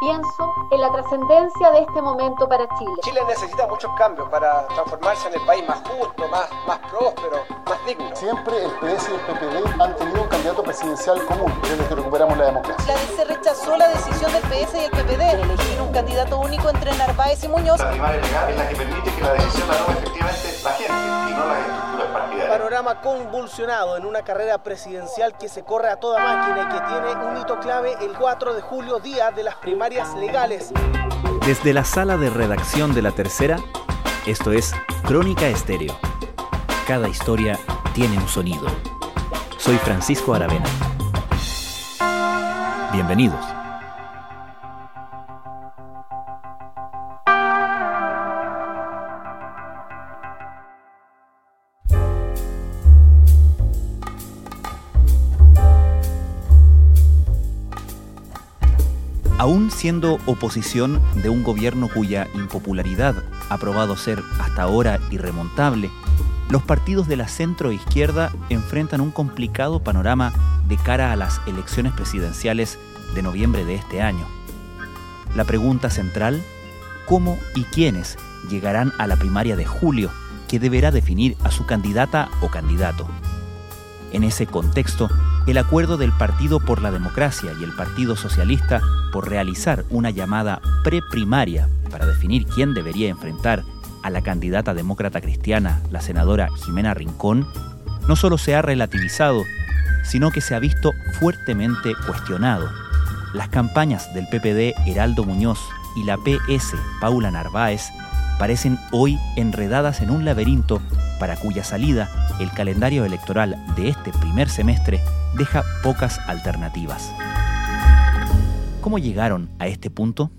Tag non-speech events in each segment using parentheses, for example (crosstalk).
Pienso en la trascendencia de este momento para Chile. Chile necesita muchos cambios para transformarse en el país más justo, más, más próspero, más digno. Siempre el PS y el PPD han tenido un candidato presidencial común desde que recuperamos la democracia. La DC rechazó la decisión del PS y el PPD de elegir un candidato único entre Narváez y Muñoz. La primaria legal es la que permite que la decisión la tome efectivamente Panorama convulsionado en una carrera presidencial que se corre a toda máquina y que tiene un hito clave el 4 de julio, día de las primarias legales. Desde la sala de redacción de la tercera, esto es Crónica Estéreo. Cada historia tiene un sonido. Soy Francisco Aravena. Bienvenidos. Aún siendo oposición de un gobierno cuya impopularidad ha probado ser hasta ahora irremontable, los partidos de la centro izquierda enfrentan un complicado panorama de cara a las elecciones presidenciales de noviembre de este año. La pregunta central, ¿cómo y quiénes llegarán a la primaria de julio que deberá definir a su candidata o candidato? En ese contexto, el acuerdo del Partido por la Democracia y el Partido Socialista por realizar una llamada preprimaria para definir quién debería enfrentar a la candidata demócrata cristiana, la senadora Jimena Rincón, no solo se ha relativizado, sino que se ha visto fuertemente cuestionado. Las campañas del PPD Heraldo Muñoz y la PS Paula Narváez parecen hoy enredadas en un laberinto para cuya salida el calendario electoral de este primer semestre deja pocas alternativas. ¿Cómo llegaron a este punto?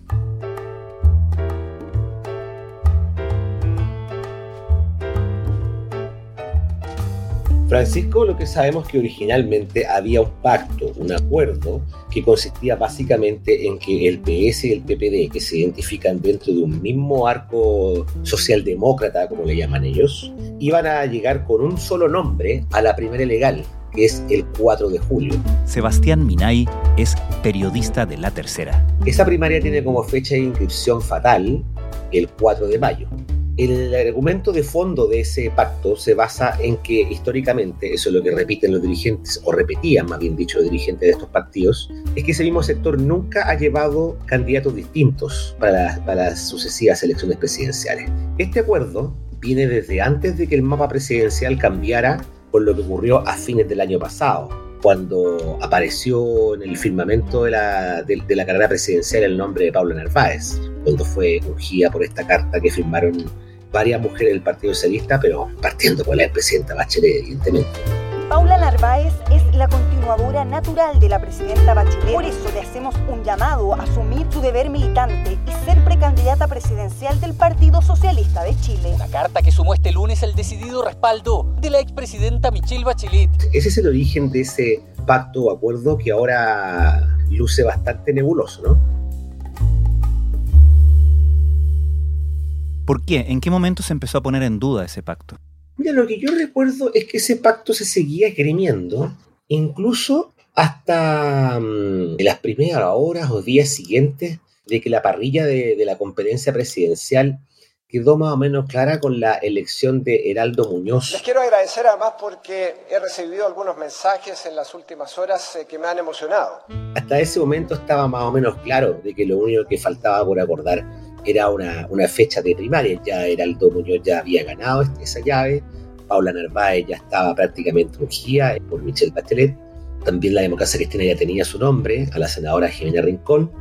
Francisco, lo que sabemos que originalmente había un pacto, un acuerdo, que consistía básicamente en que el PS y el PPD, que se identifican dentro de un mismo arco socialdemócrata, como le llaman ellos, iban a llegar con un solo nombre a la primera legal, que es el 4 de julio. Sebastián Minay es periodista de La Tercera. Esa primaria tiene como fecha de inscripción fatal el 4 de mayo. El argumento de fondo de ese pacto se basa en que históricamente, eso es lo que repiten los dirigentes, o repetían más bien dicho los dirigentes de estos partidos, es que ese mismo sector nunca ha llevado candidatos distintos para, para las sucesivas elecciones presidenciales. Este acuerdo viene desde antes de que el mapa presidencial cambiara por lo que ocurrió a fines del año pasado, cuando apareció en el firmamento de la, de, de la carrera presidencial el nombre de Pablo Narváez, cuando fue urgida por esta carta que firmaron varias mujeres del Partido Socialista, pero partiendo por la presidenta Bachelet, evidentemente. Paula Narváez es la continuadora natural de la presidenta Bachelet. Por eso le hacemos un llamado a asumir su deber militante y ser precandidata presidencial del Partido Socialista de Chile. La carta que sumó este lunes el decidido respaldo de la expresidenta Michelle Bachelet. Ese es el origen de ese pacto o acuerdo que ahora luce bastante nebuloso, ¿no? ¿Por qué? ¿En qué momento se empezó a poner en duda ese pacto? Mira, lo que yo recuerdo es que ese pacto se seguía esgrimiendo, incluso hasta um, las primeras horas o días siguientes de que la parrilla de, de, la conferencia presidencial quedó más o menos clara con la elección de Heraldo Muñoz. Les quiero agradecer además porque he recibido algunos mensajes en las últimas horas eh, que me han emocionado. Hasta ese momento estaba más o menos claro de que lo único que faltaba por acordar era una, una, fecha de primaria. Ya Heraldo Muñoz ya había ganado esa llave. Paula Narváez ya estaba prácticamente ungida por Michelle Bachelet. También la democracia cristiana ya tenía su nombre, a la senadora Jimena Rincón.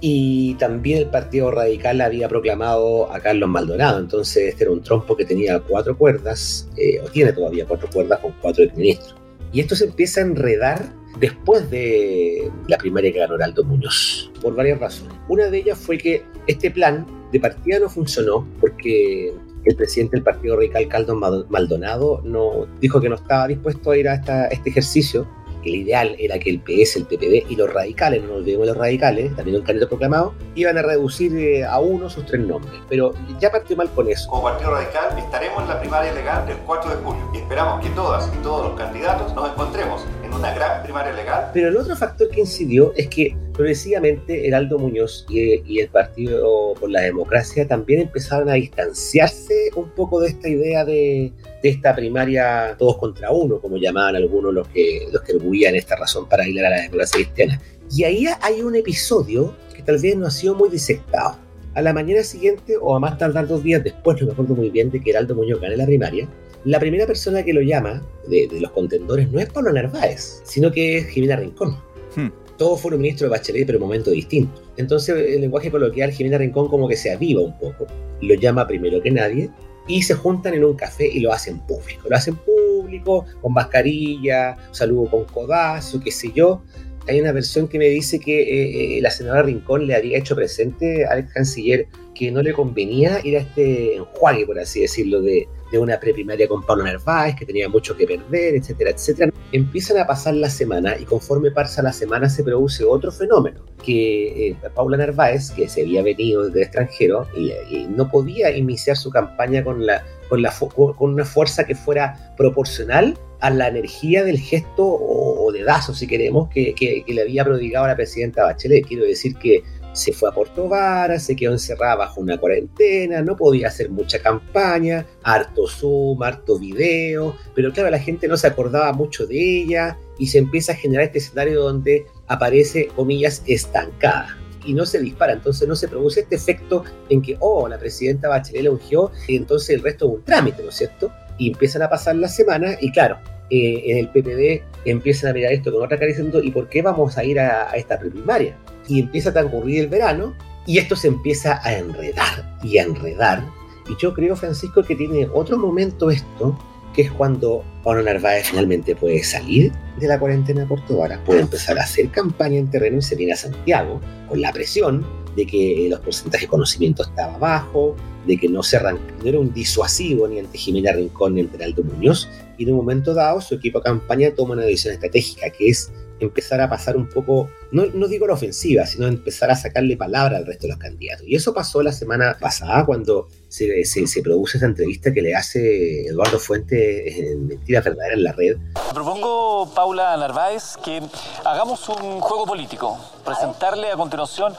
Y también el Partido Radical había proclamado a Carlos Maldonado. Entonces este era un trompo que tenía cuatro cuerdas, eh, o tiene todavía cuatro cuerdas con cuatro ministros. Y esto se empieza a enredar después de la primaria que ganó Heraldo Muñoz, por varias razones. Una de ellas fue que este plan de partida no funcionó porque el presidente del Partido Radical, Carlos Maldonado, no, dijo que no estaba dispuesto a ir a esta, este ejercicio, el ideal era que el PS, el PPD y los radicales, no nos olvidemos los radicales, también un candidato proclamado, iban a reducir eh, a uno sus tres nombres. Pero ya partió mal con eso. Como Partido Radical estaremos en la primaria legal del 4 de julio y esperamos que todas y todos los candidatos nos encontremos en una gran primaria legal. Pero el otro factor que incidió es que progresivamente Heraldo Muñoz y, el Partido por la Democracia también empezaron a distanciarse un poco de esta idea de, de esta primaria todos contra uno, como llamaban algunos los que, los que arguían esta razón para ir a la democracia cristiana. Y ahí hay un episodio que tal vez no ha sido muy disectado. A la mañana siguiente o a más tardar dos días después, no me acuerdo muy bien, de que Heraldo Muñoz gane la primaria, la primera persona que lo llama de, los contendores no es Pablo Narváez, sino que es Jimena Rincón. Hmm. Todos fueron ministros de Bachelet, pero en momentos distintos. Entonces, el lenguaje coloquial, Jimena Rincón como que se aviva un poco. Lo llama primero que nadie y se juntan en un café y lo hacen público. Lo hacen público, con mascarilla, saludo con codazo, qué sé yo. Hay una versión que me dice que eh, eh, la senadora Rincón le había hecho presente al canciller que no le convenía ir a este enjuague, por así decirlo, de, de una preprimaria con Pablo Narváez, que tenía mucho que perder, etcétera, etcétera. Empiezan a pasar la semana y conforme pasa la semana se produce otro fenómeno, que eh, Paula Narváez, que se había venido desde el extranjero y, no podía iniciar su campaña con, la, con, la, con una fuerza que fuera proporcional a la energía del gesto o, de dazo, si queremos, que, que, que, le había prodigado a la presidenta Bachelet. Quiero decir que se fue a Puerto Vara, se quedó encerrada bajo una cuarentena, no podía hacer mucha campaña, harto Zoom, harto video, pero claro, la gente no se acordaba mucho de ella y se empieza a generar este escenario donde aparece, comillas, estancada y no se dispara, entonces no se produce este efecto en que, oh, la presidenta Bachelet la ungió, y entonces el resto es un trámite, ¿no es cierto? Y empiezan a pasar las semanas y claro, eh, en el PPD empiezan a mirar esto con otra cara diciendo, ¿y por qué vamos a ir a, a esta primaria? Y empieza a transcurrir el verano y esto se empieza a enredar y a enredar. Y yo creo, Francisco, que tiene otro momento esto, que es cuando Pablo Narváez finalmente puede salir de la cuarentena de Puerto puede empezar a hacer campaña en terreno y se viene a Santiago con la presión de que los porcentajes de conocimiento estaban bajo, de que no, se no era un disuasivo ni ante Jimena Rincón ni ante Aldo Muñoz, y en un momento dado su equipo de campaña toma una decisión estratégica, que es empezar a pasar un poco, no, no, digo la ofensiva, sino empezar a sacarle palabra al resto de los candidatos. Y eso pasó la semana pasada cuando se, se, produce esa entrevista que le hace Eduardo Fuentes en Mentiras Verdaderas en la red. Propongo, Paula Narváez, que hagamos un juego político, presentarle a continuación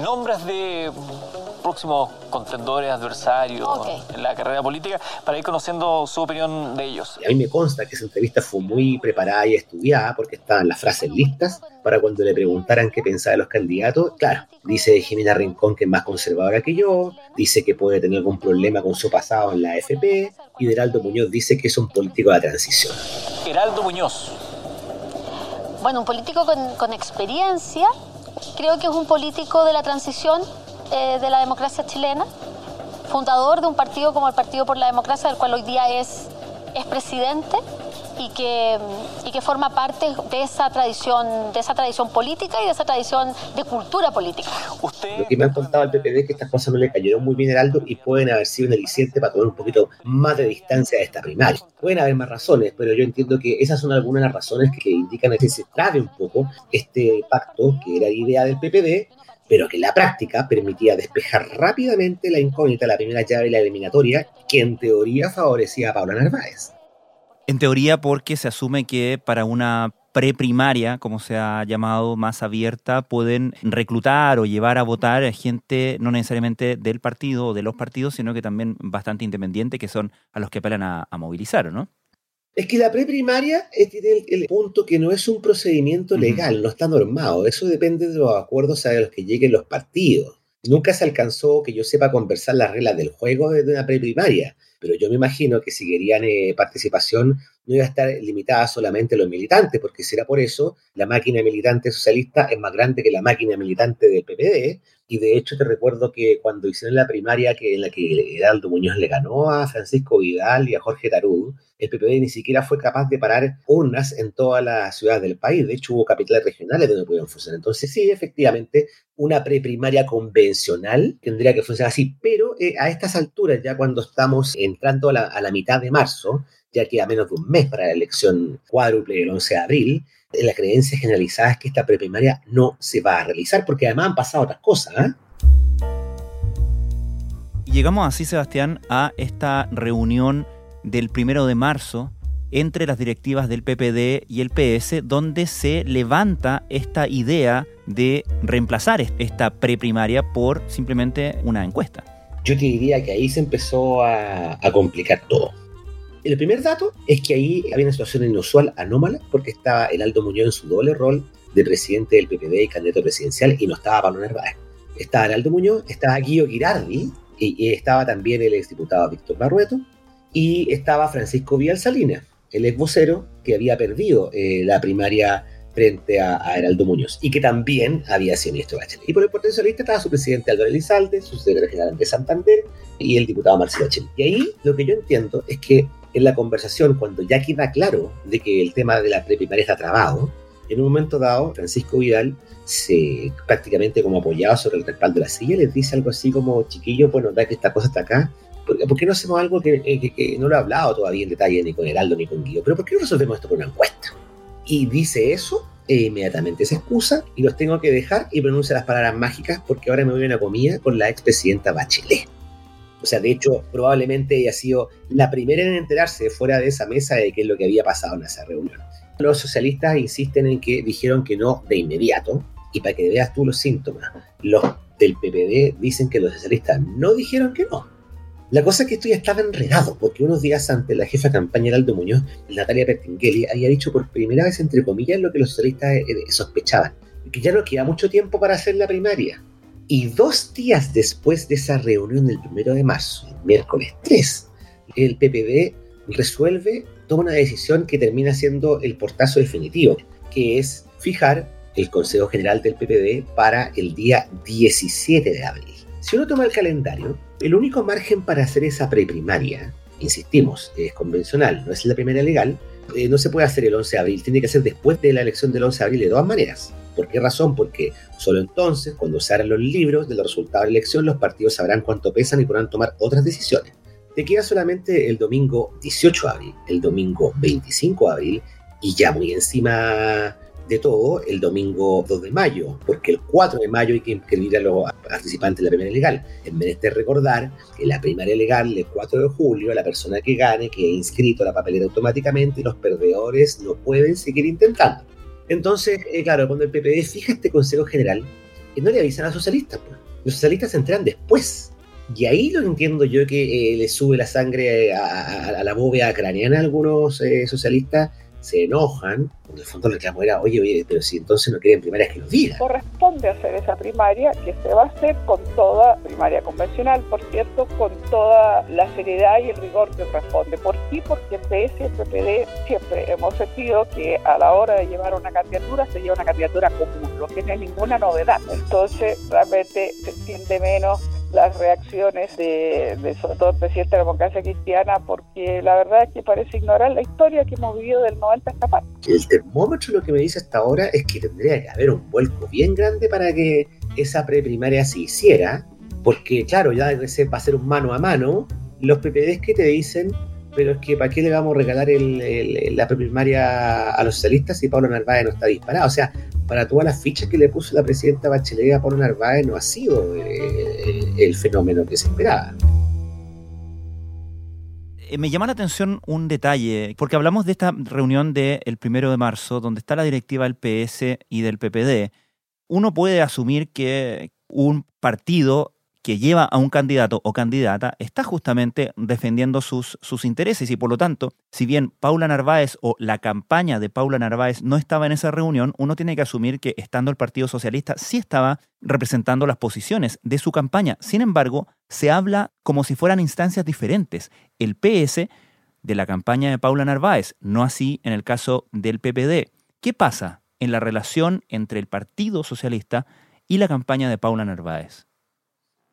nombres de próximos contendores, adversarios en la carrera política para ir conociendo su opinión de ellos. a mí me consta que esa entrevista fue muy preparada y estudiada porque estaban las frases listas para cuando le preguntaran qué pensaba de los candidatos. Claro, dice Jimena Rincón que es más conservadora que yo, dice que puede tener algún problema con su pasado en la AFP y Heraldo Muñoz dice que es un político de la transición. Heraldo Muñoz. Bueno, un político con, con experiencia, creo que es un político de la transición eh, de la democracia chilena, fundador de un partido como el Partido por la Democracia, del cual hoy día es, es presidente y que, y que forma parte de esa tradición, de esa tradición política y de esa tradición de cultura política. Lo que me han contado al PPD es que estas cosas no le cayeron muy bien a Aldo y pueden haber sido un aliciente para tomar un poquito más de distancia de esta primaria. Pueden haber más razones, pero yo entiendo que esas son algunas de las razones que indican que se trabe un poco este pacto que era la idea del PPD pero que la práctica permitía despejar rápidamente la incógnita de la primera llave y la eliminatoria, que en teoría favorecía a Paula Narváez. En teoría porque se asume que para una preprimaria, como se ha llamado, más abierta, pueden reclutar o llevar a votar a gente no necesariamente del partido o de los partidos, sino que también bastante independiente, que son a los que apelan a, a movilizar, ¿no? Es que la preprimaria tiene el, punto que no es un procedimiento legal, no está normado. Eso depende de los acuerdos a los que lleguen los partidos. Nunca se alcanzó, que yo sepa, conversar las reglas del juego de una preprimaria, pero yo me imagino que si querían eh, participación no iba a estar limitada solamente a los militantes, porque si era por eso, la máquina militante socialista es más grande que la máquina militante del PPD, y de hecho te recuerdo que cuando hicieron la primaria que, en la que Heraldo Muñoz le ganó a Francisco Vidal y a Jorge Tarú, el PPD ni siquiera fue capaz de parar urnas en todas las ciudades del país. De hecho, hubo capitales regionales donde pudieron funcionar. Entonces, sí, efectivamente, una preprimaria convencional tendría que funcionar así. Pero eh, a estas alturas, ya cuando estamos entrando a la mitad de marzo, ya queda menos de un mes para la elección cuádruple el 11 de abril, la creencia generalizada es que esta preprimaria no se va a realizar, porque además han pasado otras cosas. ¿eh? Llegamos así, Sebastián, a esta reunión del primero de marzo entre las directivas del PPD y el PS, donde se levanta esta idea de reemplazar esta preprimaria por simplemente una encuesta. Yo te diría que ahí se empezó a, a complicar todo. El primer dato es que ahí había una situación inusual, anómala, porque estaba el Aldo Muñoz en su doble rol de presidente del PPD y candidato presidencial y no estaba Pablo Narváez. Estaba Aldo Muñoz, estaba Guido Girardi y, estaba también el exdiputado Víctor Barrueto y estaba Francisco Vial Salinas, el ex vocero que había perdido eh, la primaria frente a, Heraldo Muñoz y que también había sido ministro Bachelet. Y por el Partido Socialista estaba su presidente Álvaro Elizalde, su secretario general de Santander y el diputado Marcelo Bachelet. Y ahí lo que yo entiendo es que en la conversación, cuando ya queda claro de que el tema de la preprimaria está trabado, en un momento dado, Francisco Vidal se prácticamente como apoyado sobre el respaldo de la silla, les dice algo así como, chiquillo, bueno, da que esta cosa está acá, ¿por qué no hacemos algo eh, que, no lo he hablado todavía en detalle ni con Heraldo ni con Guido? Pero ¿por qué no resolvemos esto con una encuesta? Y dice eso, e inmediatamente se excusa y los tengo que dejar y pronuncia las palabras mágicas porque ahora me voy a una comida con la expresidenta Bachelet. O sea, de hecho, probablemente ella ha sido la primera en enterarse fuera de esa mesa de qué es lo que había pasado en esa reunión. Los socialistas insisten en que dijeron que no de inmediato, y para que veas tú los síntomas, los del PPD dicen que los socialistas no dijeron que no. La cosa es que esto ya estaba enredado, porque unos días antes la jefa de campaña Heraldo Muñoz, Natalia Pertingeli, había dicho por primera vez, entre comillas, lo que los socialistas eh, sospechaban, que ya no queda mucho tiempo para hacer la primaria. Y dos días después de esa reunión del primero de marzo, miércoles 3, el PPD resuelve, toma una decisión que termina siendo el portazo definitivo, que es fijar el Consejo General del PPD para el día 17 de abril. Si uno toma el calendario, el único margen para hacer esa preprimaria, insistimos, es convencional, no es la primera legal, eh, no se puede hacer el 11 de abril, tiene que ser después de la elección del 11 de abril de todas maneras. ¿Por qué razón? Porque solo entonces, cuando se abran los libros de los resultados de la elección, los partidos sabrán cuánto pesan y podrán tomar otras decisiones. Te queda solamente el domingo 18 de abril, el domingo 25 de abril y ya muy encima de todo el domingo 2 de mayo, porque el 4 de mayo hay que inscribir a los participantes de la primaria legal. Vez de recordar que la primaria legal el 4 de julio, la persona que gane que ha inscrito la papelera automáticamente los perdedores no pueden seguir intentando. Entonces, eh, claro, cuando el PPD fija este Consejo General, eh, no le avisan a los socialistas. Pues. Los socialistas se enteran después. Y ahí lo entiendo yo que eh, le sube la sangre a, la bóveda craneana a algunos socialistas se enojan, en el fondo el reclamo era, oye, oye, pero si entonces no quieren primarias que lo digan. Corresponde hacer esa primaria que se va a hacer con toda primaria convencional, por cierto, con toda la seriedad y el rigor que corresponde. ¿Por qué? Porque PS y PPD siempre hemos sentido que a la hora de llevar una candidatura se lleva una candidatura común, no es ninguna novedad. Entonces, realmente se entiende menos las reacciones de, sobre todo el presidente de la democracia cristiana, porque la verdad es que parece ignorar la historia que hemos vivido del 90 hasta acá. El termómetro lo que me dice hasta ahora es que tendría que haber un vuelco bien grande para que esa preprimaria se hiciera, porque claro, ya va a ser un mano a mano, los PPDs que te dicen pero es que ¿para qué le vamos a regalar la primaria a los socialistas si Pablo Narváez no está disparado? O sea, para todas las fichas que le puso la presidenta Bachelet a Pablo Narváez no ha sido eh, el fenómeno que se esperaba. Eh, me llama la atención un detalle, porque hablamos de esta reunión del primero de marzo, donde está la directiva del PS y del PPD. Uno puede asumir que un partido que lleva a un candidato o candidata está justamente defendiendo sus, sus intereses y por lo tanto, si bien Paula Narváez o la campaña de Paula Narváez no estaba en esa reunión, uno tiene que asumir que estando el Partido Socialista sí estaba representando las posiciones de su campaña. Sin embargo, se habla como si fueran instancias diferentes. El PS de la campaña de Paula Narváez, no así en el caso del PPD. ¿Qué pasa en la relación entre el Partido Socialista y la campaña de Paula Narváez?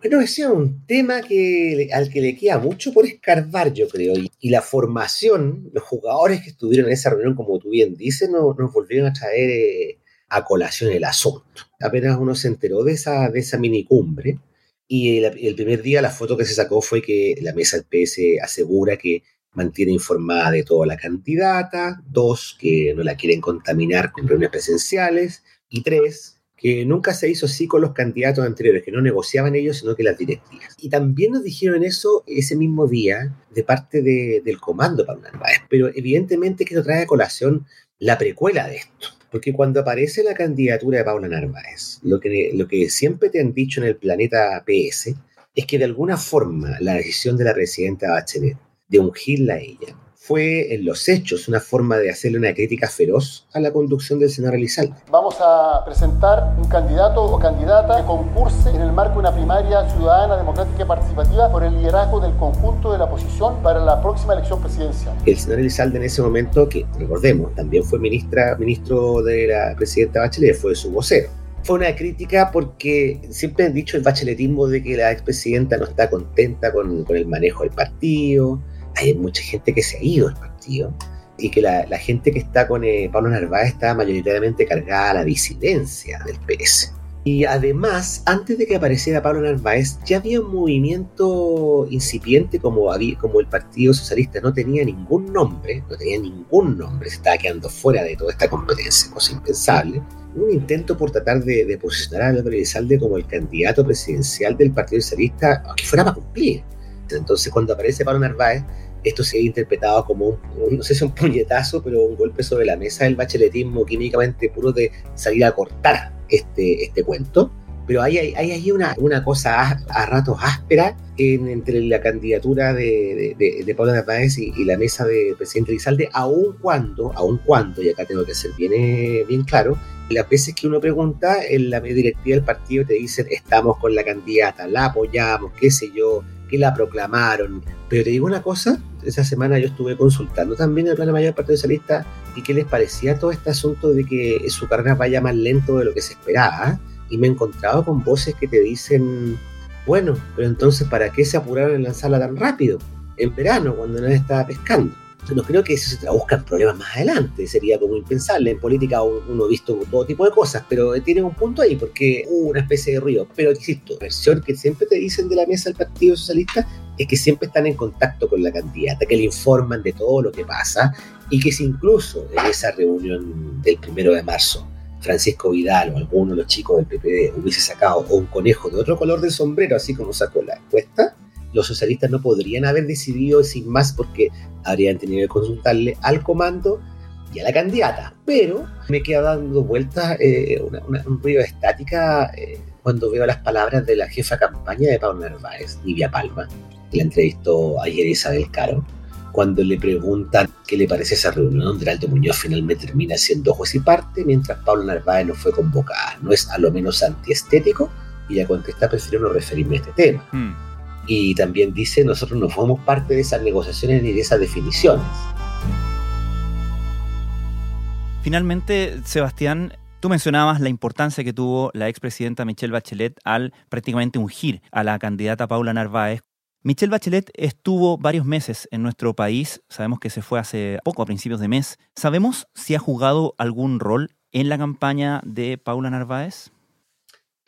Bueno, ese es un tema que, al que le queda mucho por escarbar, yo creo. Y, la formación, los jugadores que estuvieron en esa reunión, como tú bien dices, no, nos volvieron a traer eh, a colación el asunto. Apenas uno se enteró de esa, de esa minicumbre. Y el, el, primer día la foto que se sacó fue que la mesa del PS asegura que mantiene informada de toda la candidata, dos, que no la quieren contaminar con reuniones presenciales, y tres, que nunca se hizo así con los candidatos anteriores, que no negociaban ellos, sino que las directivas. Y también nos dijeron eso ese mismo día de parte del comando Pablo Narváez, pero evidentemente que eso trae a colación la precuela de esto. Porque cuando aparece la candidatura de Paula Narváez, lo que, lo que siempre te han dicho en el planeta PS es que de alguna forma la decisión de la presidenta Bachelet de ungirla a ella fue en los hechos una forma de hacerle una crítica feroz a la conducción del senador Elizalde. Vamos a presentar un candidato o candidata que concurse en el marco de una primaria ciudadana, democrática y participativa por el liderazgo del conjunto de la oposición para la próxima elección presidencial. El senador Elizalde en ese momento, que recordemos, también fue ministra, ministro de la presidenta Bachelet, fue su vocero fue una crítica porque siempre han dicho el bacheletismo de que la expresidenta no está contenta con, con, el manejo del partido, hay mucha gente que se ha ido del partido y que la, gente que está con eh, Pablo Narváez está mayoritariamente cargada a la disidencia del PS. Y además, antes de que apareciera Pablo Narváez, ya había un movimiento incipiente como, como el Partido Socialista no tenía ningún nombre, no tenía ningún nombre, se estaba quedando fuera de toda esta competencia, cosa impensable. Un intento por tratar de, posicionar a Álvaro Elizalde como el candidato presidencial del Partido Socialista, que fuera para cumplir. Entonces, cuando aparece Pablo Narváez, esto se ha interpretado como un, no sé si un puñetazo, pero un golpe sobre la mesa del bacheletismo químicamente puro de salir a cortar este, este cuento. Pero hay, hay, hay una, una cosa a, ratos áspera entre la candidatura de, de, Pablo Narváez y, la mesa de presidente Lizalde, aun cuando, aun cuando, y acá tengo que ser bien, eh, bien claro, las veces que uno pregunta, en la directiva del partido te dicen estamos con la candidata, la apoyamos, qué sé yo, que la proclamaron. Pero te digo una cosa, esa semana yo estuve consultando también el plan mayor del Partido Socialista y qué les parecía todo este asunto de que su carrera vaya más lento de lo que se esperaba. Y me he encontrado con voces que te dicen, bueno, pero entonces ¿para qué se apuraron en lanzarla tan rápido? En verano, cuando nadie estaba pescando no creo que eso se traduzca en problemas más adelante, sería como impensable. En política uno ha visto todo tipo de cosas, pero tiene un punto ahí porque hubo una especie de ruido. Pero insisto, la versión que siempre te dicen de la mesa del Partido Socialista es que siempre están en contacto con la candidata, que le informan de todo lo que pasa y que si incluso en esa reunión del primero de marzo Francisco Vidal o alguno de los chicos del PPD hubiese sacado un conejo de otro color del sombrero, así como sacó la encuesta, los socialistas no podrían haber decidido sin más porque habrían tenido que consultarle al comando y a la candidata. Pero me queda dando vueltas eh, un ruido de estática eh, cuando veo las palabras de la jefa campaña de Pablo Narváez, Livia Palma, que la entrevistó ayer Isabel Caro, cuando le preguntan qué le parece esa reunión donde Alto Muñoz finalmente termina siendo juez y parte, mientras Pablo Narváez no fue convocada. ¿No es a lo menos antiestético? Y ella contesta, prefiero no referirme a este tema. Hmm y también dice, nosotros no formamos parte de esas negociaciones ni de esas definiciones. Finalmente, Sebastián, Tú mencionabas la importancia que tuvo la expresidenta Michelle Bachelet al prácticamente ungir a la candidata Paula Narváez. Michelle Bachelet estuvo varios meses en nuestro país, sabemos que se fue hace poco, a principios de mes. ¿Sabemos si ha jugado algún rol en la campaña de Paula Narváez?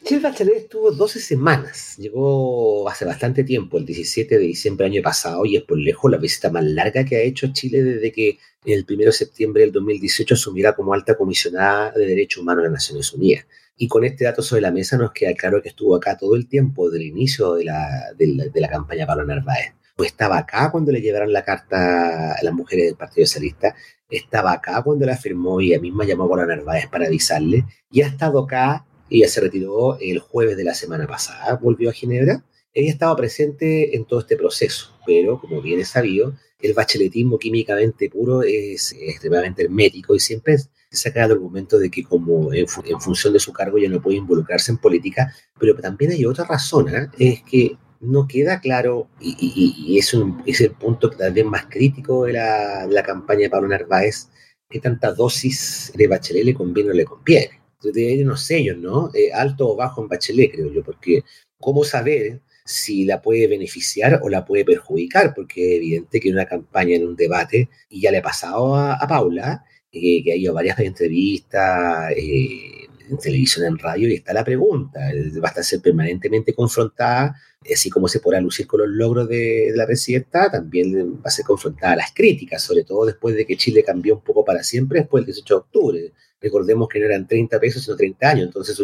Michelle Bachelet estuvo 12 semanas, llegó hace bastante tiempo, el 17 de diciembre del año pasado, y es por lejos la visita más larga que ha hecho Chile desde que el 1 de septiembre del 2018 asumiera como alta comisionada de Derechos Humanos de las Naciones Unidas. Y con este dato sobre la mesa nos queda claro que estuvo acá todo el tiempo, desde el inicio de la, de la, campaña para Narváez. Pues estaba acá cuando le llevaron la carta a las mujeres del Partido Socialista, estaba acá cuando la firmó y ella misma llamó a Pablo Narváez para avisarle, y ha estado acá ella se retiró el jueves de la semana pasada, volvió a Ginebra. Ella estaba presente en todo este proceso, pero como bien es sabido, el bacheletismo químicamente puro es extremadamente hermético y siempre se saca el argumento de que como en, función de su cargo ya no puede involucrarse en política, pero también hay otra razón, ¿eh? es que no queda claro, y, es, el punto también más crítico de la, de la campaña de Pablo Narváez, que tanta dosis de Bachelet le conviene o le conviene de unos sellos, ¿no? Eh, alto o bajo en Bachelet, creo yo, porque ¿cómo saber si la puede beneficiar o la puede perjudicar? Porque es evidente que en una campaña, en un debate, y ya le ha pasado a, Paula, eh, que ha ido varias (laughs) entrevistas eh, en televisión, en radio, y está la pregunta, va a ser permanentemente confrontada, así como se podrá lucir con los logros de, de la presidenta, también va a ser confrontada a las críticas, sobre todo después de que Chile cambió un poco para siempre, después del 18 de octubre Recordemos que no eran 30 pesos, sino 30 años, entonces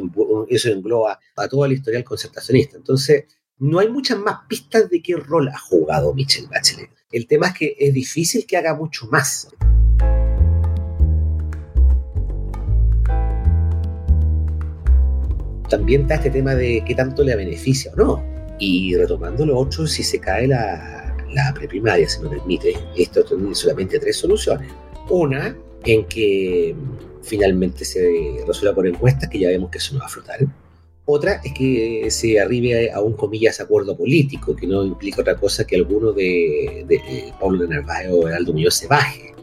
eso engloba a toda la historial concertacionista. Entonces, no hay muchas más pistas de qué rol ha jugado Michelle Bachelet. El tema es que es difícil que haga mucho más. También está este tema de qué tanto le beneficia o no. Y retomando lo otro, si se cae la, la preprimaria, se me permite, esto tiene solamente tres soluciones. Una, en que finalmente se resuelva por encuestas, que ya vemos que eso no va a flotar. Otra es que se arribe a un comillas acuerdo político, que no implica otra cosa que alguno de, de, Pablo de Narváez o Heraldo Muñoz se baje.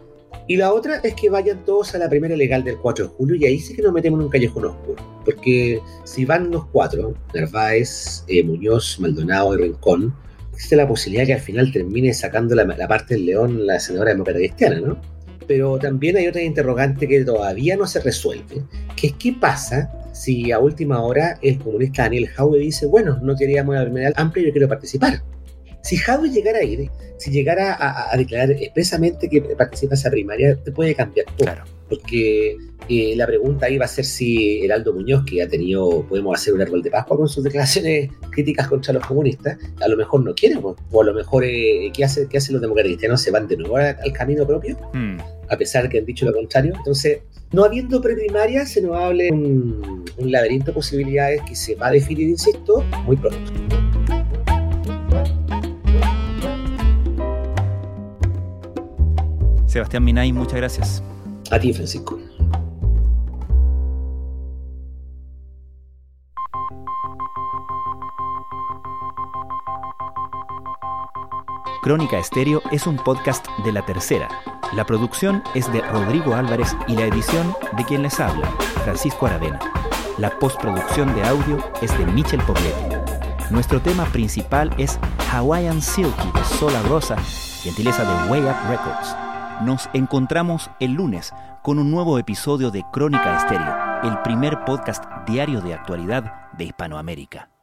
Y la otra es que vayan todos a la primera legal del 4 de julio y ahí sí que nos metemos en un callejón oscuro. Porque si van los cuatro, Narváez, eh, Muñoz, Maldonado y Rincón, existe la posibilidad que al final termine sacando la, la parte del león la senadora demócrata cristiana, ¿no? Pero también hay otra interrogante que todavía no se resuelve, que es qué pasa si a última hora el comunista Daniel Jaue dice, bueno, no queríamos la primera amplia, yo quiero participar. Si Jaue llegara a ir, si llegara a, declarar expresamente que participa esa primaria, te puede cambiar. Claro. Porque eh, la pregunta va a ser si Heraldo Muñoz, que ha tenido, podemos hacer un árbol de Pascua con sus declaraciones críticas contra los comunistas, a lo mejor no quiere, o a lo mejor, eh, ¿qué, hace, ¿qué hacen los democratas ¿Se van de nuevo al, camino propio? Hmm. A pesar de que han dicho lo contrario. Entonces, no habiendo preprimaria, se nos hable un, un laberinto de posibilidades que se va a definir, insisto, muy pronto. Sebastián Minay, muchas gracias. A Francisco. Crónica Estéreo es un podcast de La Tercera. La producción es de Rodrigo Álvarez y la edición de quien les habla, Francisco Aravena. La postproducción de audio es de Michel Pobletti. Nuestro tema principal es Hawaiian Silky de Sola Rosa, gentileza de Way Up Records. Nos encontramos el lunes con un nuevo episodio de Crónica Estéreo, el primer podcast diario de actualidad de Hispanoamérica.